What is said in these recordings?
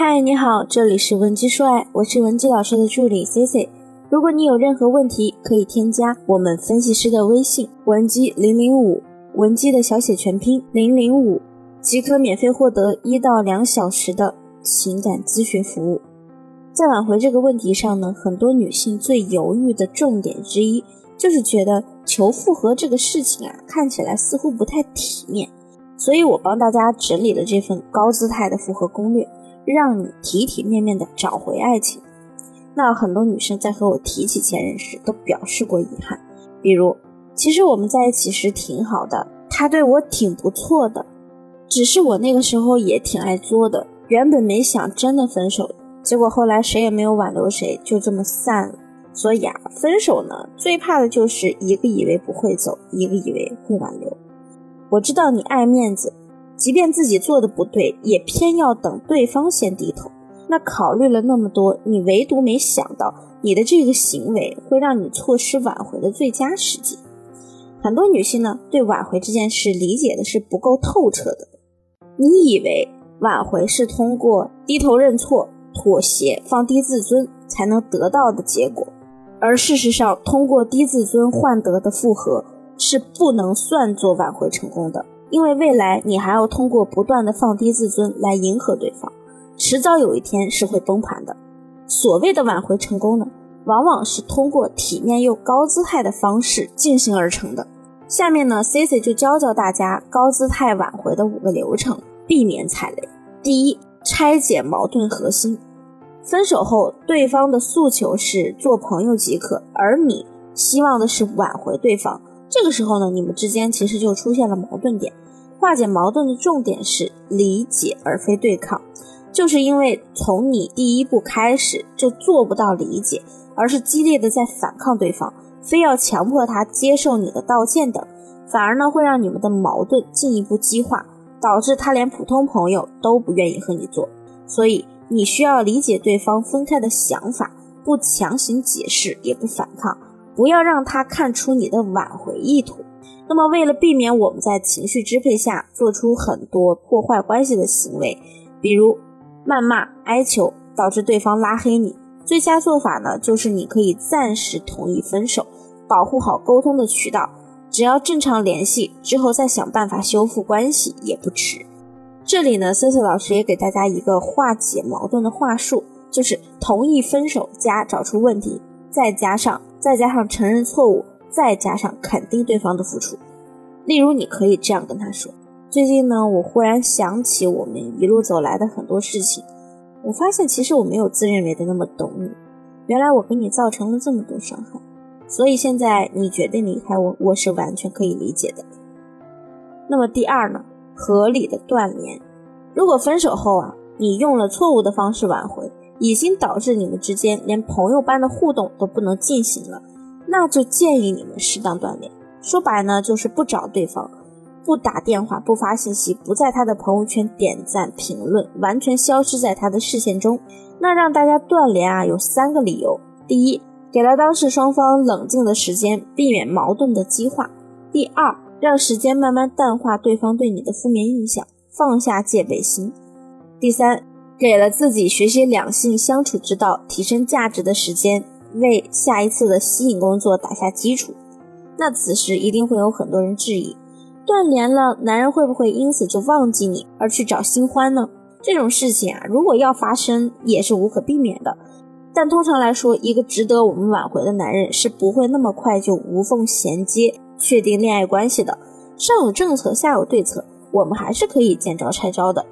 嗨，你好，这里是文姬说爱，我是文姬老师的助理 C C。如果你有任何问题，可以添加我们分析师的微信文姬零零五，文姬的小写全拼零零五，即可免费获得一到两小时的情感咨询服务。在挽回这个问题上呢，很多女性最犹豫的重点之一，就是觉得求复合这个事情啊，看起来似乎不太体面，所以我帮大家整理了这份高姿态的复合攻略。让你体体面面的找回爱情。那很多女生在和我提起前任时，都表示过遗憾，比如，其实我们在一起时挺好的，他对我挺不错的，只是我那个时候也挺爱作的，原本没想真的分手，结果后来谁也没有挽留谁，就这么散了。所以啊，分手呢，最怕的就是一个以为不会走，一个以为会挽留。我知道你爱面子。即便自己做的不对，也偏要等对方先低头。那考虑了那么多，你唯独没想到，你的这个行为会让你错失挽回的最佳时机。很多女性呢，对挽回这件事理解的是不够透彻的。你以为挽回是通过低头认错、妥协、放低自尊才能得到的结果，而事实上，通过低自尊换得的复合是不能算作挽回成功的。因为未来你还要通过不断的放低自尊来迎合对方，迟早有一天是会崩盘的。所谓的挽回成功呢，往往是通过体面又高姿态的方式进行而成的。下面呢，Cici 就教教大家高姿态挽回的五个流程，避免踩雷。第一，拆解矛盾核心。分手后，对方的诉求是做朋友即可，而你希望的是挽回对方。这个时候呢，你们之间其实就出现了矛盾点。化解矛盾的重点是理解而非对抗，就是因为从你第一步开始就做不到理解，而是激烈的在反抗对方，非要强迫他接受你的道歉等，反而呢会让你们的矛盾进一步激化，导致他连普通朋友都不愿意和你做。所以你需要理解对方分开的想法，不强行解释，也不反抗。不要让他看出你的挽回意图。那么，为了避免我们在情绪支配下做出很多破坏关系的行为，比如谩骂、哀求，导致对方拉黑你，最佳做法呢，就是你可以暂时同意分手，保护好沟通的渠道，只要正常联系之后再想办法修复关系也不迟。这里呢，森森老师也给大家一个化解矛盾的话术，就是同意分手加找出问题，再加上。再加上承认错误，再加上肯定对方的付出。例如，你可以这样跟他说：“最近呢，我忽然想起我们一路走来的很多事情，我发现其实我没有自认为的那么懂你。原来我给你造成了这么多伤害，所以现在你决定离开我，我是完全可以理解的。”那么第二呢，合理的断联。如果分手后啊，你用了错误的方式挽回。已经导致你们之间连朋友般的互动都不能进行了，那就建议你们适当断联。说白呢，就是不找对方，不打电话，不发信息，不在他的朋友圈点赞评论，完全消失在他的视线中。那让大家断联啊，有三个理由：第一，给了当事双方冷静的时间，避免矛盾的激化；第二，让时间慢慢淡化对方对你的负面印象，放下戒备心；第三。给了自己学习两性相处之道、提升价值的时间，为下一次的吸引工作打下基础。那此时一定会有很多人质疑：断联了，男人会不会因此就忘记你而去找新欢呢？这种事情啊，如果要发生，也是无可避免的。但通常来说，一个值得我们挽回的男人是不会那么快就无缝衔接、确定恋爱关系的。上有政策，下有对策，我们还是可以见招拆招的。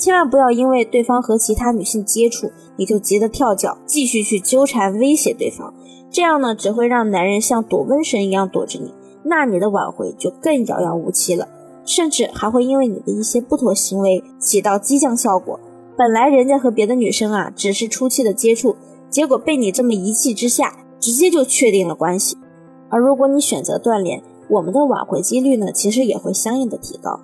千万不要因为对方和其他女性接触，你就急得跳脚，继续去纠缠威胁对方。这样呢，只会让男人像躲瘟神一样躲着你，那你的挽回就更遥遥无期了。甚至还会因为你的一些不妥行为起到激将效果。本来人家和别的女生啊只是初期的接触，结果被你这么一气之下，直接就确定了关系。而如果你选择断联，我们的挽回几率呢，其实也会相应的提高。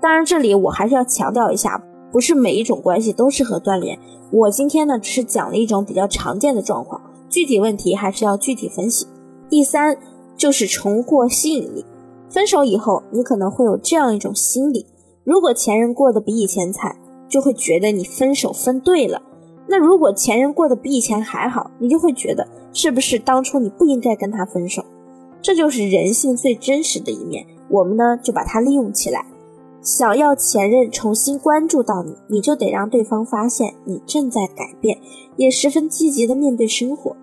当然，这里我还是要强调一下。不是每一种关系都适合断联。我今天呢，只是讲了一种比较常见的状况，具体问题还是要具体分析。第三就是重获吸引力。分手以后，你可能会有这样一种心理：如果前任过得比以前惨，就会觉得你分手分对了。那如果前任过得比以前还好，你就会觉得是不是当初你不应该跟他分手？这就是人性最真实的一面，我们呢就把它利用起来。想要前任重新关注到你，你就得让对方发现你正在改变，也十分积极的面对生活。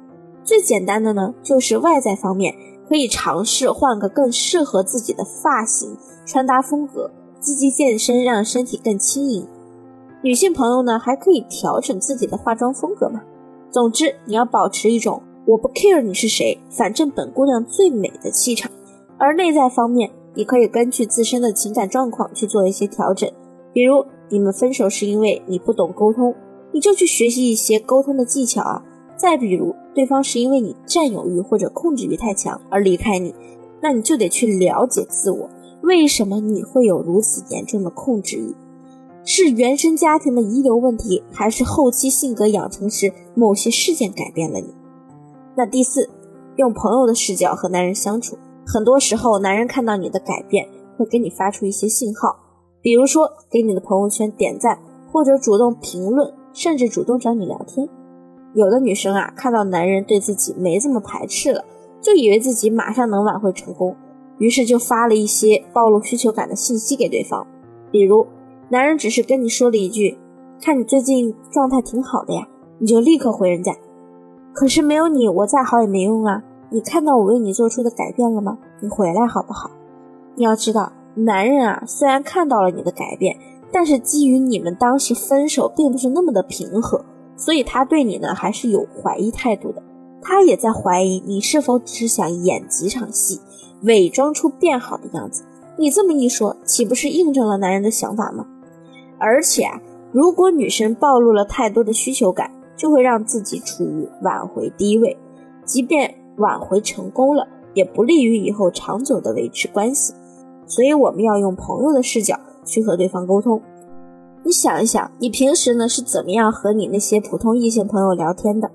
最简单的呢，就是外在方面可以尝试换个更适合自己的发型、穿搭风格，积极健身，让身体更轻盈。女性朋友呢，还可以调整自己的化妆风格嘛。总之，你要保持一种我不 care 你是谁，反正本姑娘最美的气场。而内在方面，你可以根据自身的情感状况去做一些调整，比如你们分手是因为你不懂沟通，你就去学习一些沟通的技巧啊。再比如对方是因为你占有欲或者控制欲太强而离开你，那你就得去了解自我，为什么你会有如此严重的控制欲？是原生家庭的遗留问题，还是后期性格养成时某些事件改变了你？那第四，用朋友的视角和男人相处。很多时候，男人看到你的改变，会给你发出一些信号，比如说给你的朋友圈点赞，或者主动评论，甚至主动找你聊天。有的女生啊，看到男人对自己没这么排斥了，就以为自己马上能挽回成功，于是就发了一些暴露需求感的信息给对方。比如，男人只是跟你说了一句：“看你最近状态挺好的呀”，你就立刻回人家：“可是没有你，我再好也没用啊。”你看到我为你做出的改变了吗？你回来好不好？你要知道，男人啊，虽然看到了你的改变，但是基于你们当时分手并不是那么的平和，所以他对你呢还是有怀疑态度的。他也在怀疑你是否只是想演几场戏，伪装出变好的样子。你这么一说，岂不是印证了男人的想法吗？而且啊，如果女生暴露了太多的需求感，就会让自己处于挽回低位，即便。挽回成功了，也不利于以后长久的维持关系，所以我们要用朋友的视角去和对方沟通。你想一想，你平时呢是怎么样和你那些普通异性朋友聊天的？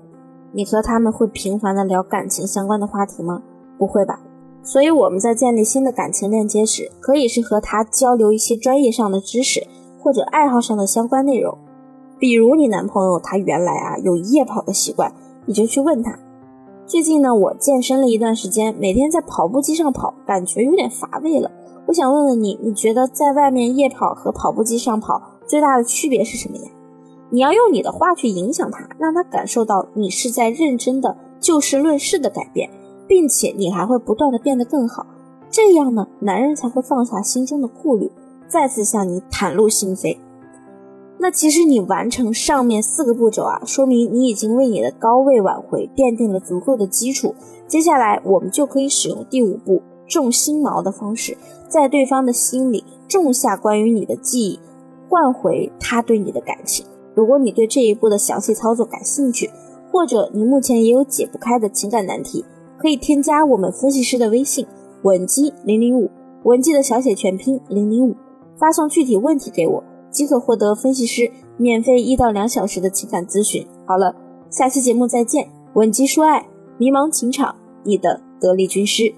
你和他们会频繁的聊感情相关的话题吗？不会吧。所以我们在建立新的感情链接时，可以是和他交流一些专业上的知识或者爱好上的相关内容。比如你男朋友他原来啊有夜跑的习惯，你就去问他。最近呢，我健身了一段时间，每天在跑步机上跑，感觉有点乏味了。我想问问你，你觉得在外面夜跑和跑步机上跑最大的区别是什么呀？你要用你的话去影响他，让他感受到你是在认真的就事论事的改变，并且你还会不断的变得更好。这样呢，男人才会放下心中的顾虑，再次向你袒露心扉。那其实你完成上面四个步骤啊，说明你已经为你的高位挽回奠定了足够的基础。接下来我们就可以使用第五步种心锚的方式，在对方的心里种下关于你的记忆，换回他对你的感情。如果你对这一步的详细操作感兴趣，或者你目前也有解不开的情感难题，可以添加我们分析师的微信文姬零零五，文姬的小写全拼零零五，发送具体问题给我。即可获得分析师免费一到两小时的情感咨询。好了，下期节目再见。稳基说爱，迷茫情场，你的得力军师。